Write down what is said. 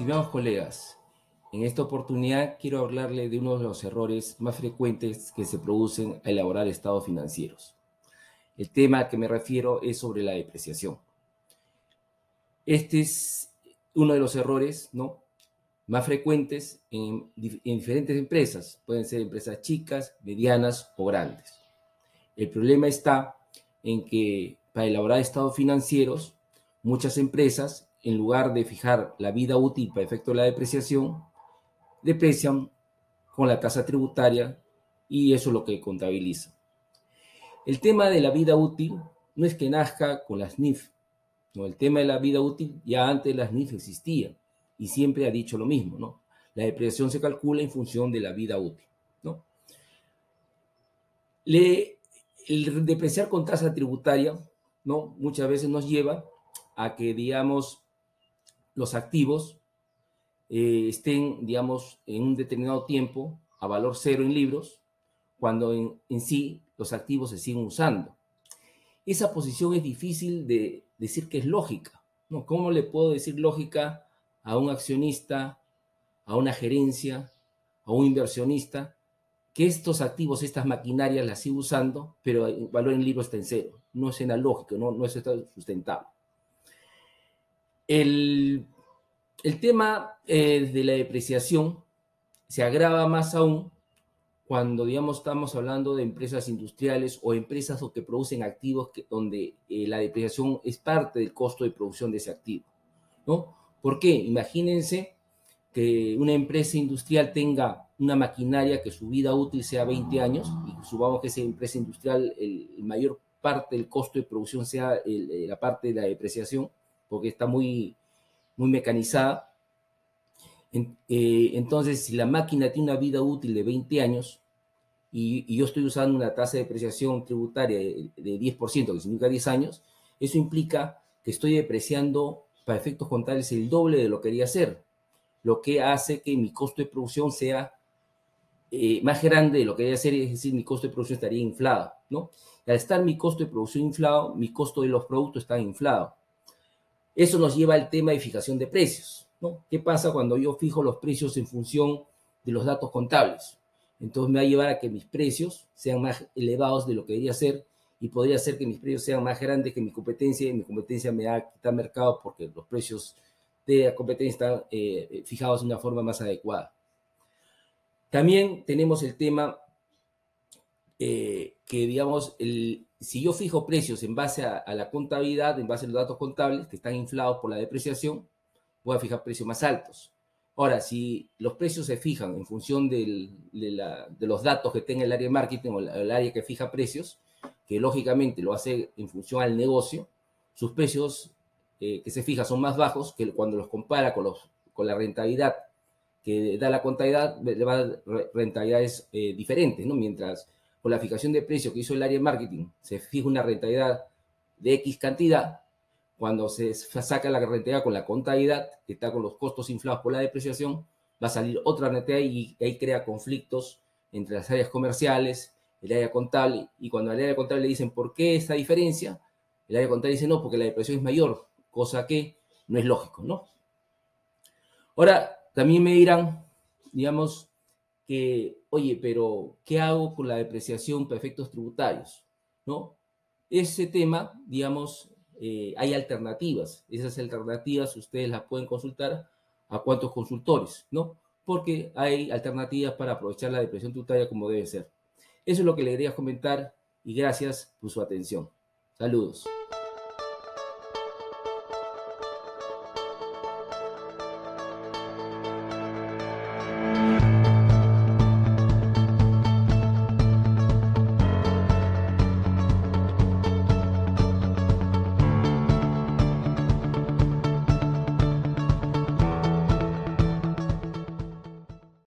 Estimados colegas, en esta oportunidad quiero hablarle de uno de los errores más frecuentes que se producen al elaborar estados financieros. El tema al que me refiero es sobre la depreciación. Este es uno de los errores ¿no? más frecuentes en, en diferentes empresas. Pueden ser empresas chicas, medianas o grandes. El problema está en que para elaborar estados financieros, muchas empresas en lugar de fijar la vida útil para efecto de la depreciación, deprecian con la tasa tributaria y eso es lo que contabiliza. El tema de la vida útil no es que nazca con las NIF, no, el tema de la vida útil ya antes las NIF existía y siempre ha dicho lo mismo, ¿no? La depreciación se calcula en función de la vida útil, ¿no? Le, el depreciar con tasa tributaria, ¿no? Muchas veces nos lleva a que, digamos, los activos eh, estén, digamos, en un determinado tiempo a valor cero en libros, cuando en, sí los activos se siguen usando. Esa posición es difícil de decir que es lógica. ¿no? ¿Cómo le puedo decir lógica a un accionista, a una gerencia, a un inversionista, que estos activos, estas maquinarias las sigue usando, pero el valor en libros está en cero? No es analógico, no, no es sustentable. El, tema eh, de la depreciación se agrava más aún cuando, digamos, estamos hablando de empresas industriales o empresas que producen activos donde eh, la depreciación es parte del costo de producción de ese activo, ¿no? ¿Por qué? Imagínense que una empresa industrial tenga una maquinaria que su vida útil sea 20 años y supongamos que esa empresa industrial, el, mayor parte del costo de producción sea la parte de la depreciación, porque está muy, muy mecanizada. Eh, entonces, si la máquina tiene una vida útil de 20 años y, yo estoy usando una tasa de depreciación tributaria de, 10%, que significa 10 años, eso implica que estoy depreciando para efectos contables el doble de lo que quería hacer, lo que hace que mi costo de producción sea eh, más grande de lo que quería hacer, es decir, mi costo de producción estaría inflado, ¿no? al estar mi costo de producción inflado, mi costo de los productos está inflado. Eso nos lleva al tema de fijación de precios. ¿no? ¿Qué pasa cuando yo fijo los precios en función de los datos contables? Entonces me va a llevar a que mis precios sean más elevados de lo que debería ser y podría ser que mis precios sean más grandes que mi competencia y mi competencia me va a quitar mercado porque los precios de la competencia están eh, fijados de una forma más adecuada. También tenemos el tema eh, que, digamos, el, si yo fijo precios en base a, la contabilidad, en base a los datos contables que están inflados por la depreciación, voy a fijar precios más altos. Ahora, si los precios se fijan en función de, los datos que tenga el área de marketing o el área que fija precios, que lógicamente lo hace en función al negocio, sus precios eh, que se fijan son más bajos que cuando los compara con, los, con la rentabilidad que da la contabilidad, le va a dar rentabilidades eh, diferentes, ¿no? Mientras con la fijación de precio que hizo el área de marketing, se fija una rentabilidad de X cantidad, cuando se saca la rentabilidad con la contabilidad, que está con los costos inflados por la depreciación, va a salir otra rentabilidad y ahí crea conflictos entre las áreas comerciales, el área contable, y cuando al área contable le dicen por qué esta diferencia, el área contable dice no, porque la depreciación es mayor, cosa que no es lógico, ¿no? Ahora, también me dirán, digamos, que, oye, pero ¿qué hago con la depreciación para efectos tributarios? ¿No? Ese tema, digamos, eh, hay alternativas. Esas alternativas ustedes las pueden consultar a cuántos consultores, ¿no? Porque hay alternativas para aprovechar la depreciación tributaria como debe ser. Eso es lo que le quería comentar y gracias por su atención. Saludos.